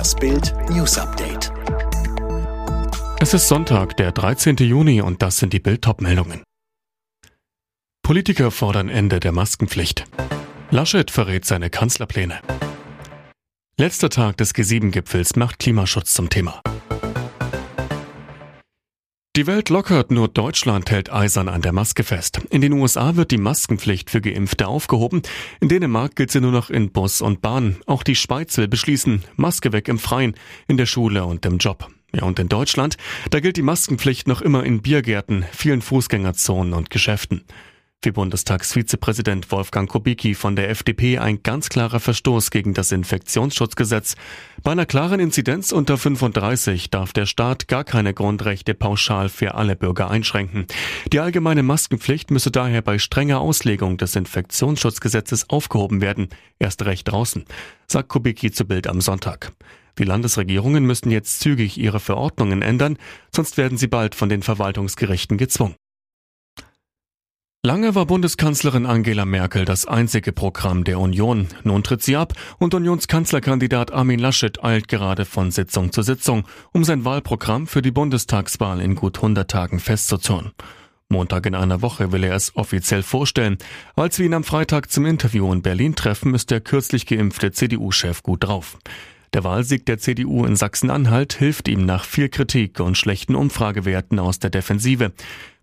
Das Bild News Update. Es ist Sonntag, der 13. Juni und das sind die Bild meldungen Politiker fordern Ende der Maskenpflicht. Laschet verrät seine Kanzlerpläne. Letzter Tag des G7-Gipfels macht Klimaschutz zum Thema. Die Welt lockert, nur Deutschland hält eisern an der Maske fest. In den USA wird die Maskenpflicht für Geimpfte aufgehoben. In Dänemark gilt sie nur noch in Bus und Bahn. Auch die Schweiz will beschließen, Maske weg im Freien, in der Schule und im Job. Ja, und in Deutschland, da gilt die Maskenpflicht noch immer in Biergärten, vielen Fußgängerzonen und Geschäften. Für Bundestagsvizepräsident Wolfgang Kubicki von der FDP ein ganz klarer Verstoß gegen das Infektionsschutzgesetz. Bei einer klaren Inzidenz unter 35 darf der Staat gar keine Grundrechte pauschal für alle Bürger einschränken. Die allgemeine Maskenpflicht müsse daher bei strenger Auslegung des Infektionsschutzgesetzes aufgehoben werden, erst recht draußen, sagt Kubicki zu Bild am Sonntag. Die Landesregierungen müssen jetzt zügig ihre Verordnungen ändern, sonst werden sie bald von den Verwaltungsgerichten gezwungen. Lange war Bundeskanzlerin Angela Merkel das einzige Programm der Union. Nun tritt sie ab und Unionskanzlerkandidat Armin Laschet eilt gerade von Sitzung zu Sitzung, um sein Wahlprogramm für die Bundestagswahl in gut 100 Tagen festzuzurren. Montag in einer Woche will er es offiziell vorstellen. Als wir ihn am Freitag zum Interview in Berlin treffen, ist der kürzlich geimpfte CDU-Chef gut drauf. Der Wahlsieg der CDU in Sachsen-Anhalt hilft ihm nach viel Kritik und schlechten Umfragewerten aus der Defensive.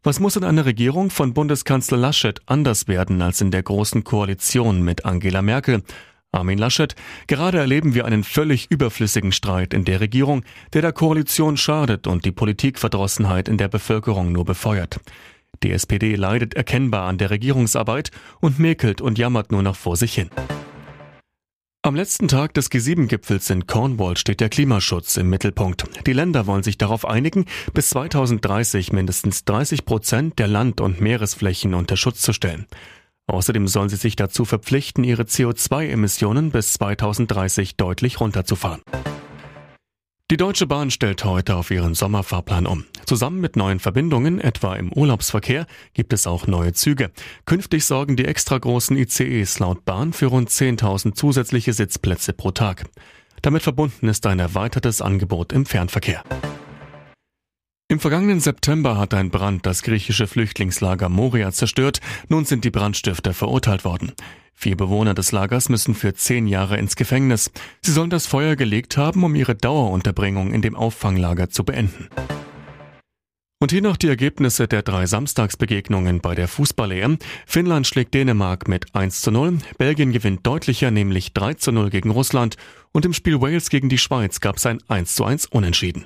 Was muss in einer Regierung von Bundeskanzler Laschet anders werden als in der großen Koalition mit Angela Merkel? Armin Laschet, gerade erleben wir einen völlig überflüssigen Streit in der Regierung, der der Koalition schadet und die Politikverdrossenheit in der Bevölkerung nur befeuert. Die SPD leidet erkennbar an der Regierungsarbeit und mäkelt und jammert nur noch vor sich hin. Am letzten Tag des G7-Gipfels in Cornwall steht der Klimaschutz im Mittelpunkt. Die Länder wollen sich darauf einigen, bis 2030 mindestens 30 Prozent der Land- und Meeresflächen unter Schutz zu stellen. Außerdem sollen sie sich dazu verpflichten, ihre CO2-Emissionen bis 2030 deutlich runterzufahren. Die Deutsche Bahn stellt heute auf ihren Sommerfahrplan um. Zusammen mit neuen Verbindungen, etwa im Urlaubsverkehr, gibt es auch neue Züge. Künftig sorgen die extra großen ICEs laut Bahn für rund 10.000 zusätzliche Sitzplätze pro Tag. Damit verbunden ist ein erweitertes Angebot im Fernverkehr. Im vergangenen September hat ein Brand das griechische Flüchtlingslager Moria zerstört. Nun sind die Brandstifter verurteilt worden. Vier Bewohner des Lagers müssen für zehn Jahre ins Gefängnis. Sie sollen das Feuer gelegt haben, um ihre Dauerunterbringung in dem Auffanglager zu beenden. Und hier noch die Ergebnisse der drei Samstagsbegegnungen bei der Fußball-EM. Finnland schlägt Dänemark mit 1 zu 0, Belgien gewinnt deutlicher, nämlich 3 zu 0 gegen Russland und im Spiel Wales gegen die Schweiz gab es ein 1 zu 1 Unentschieden.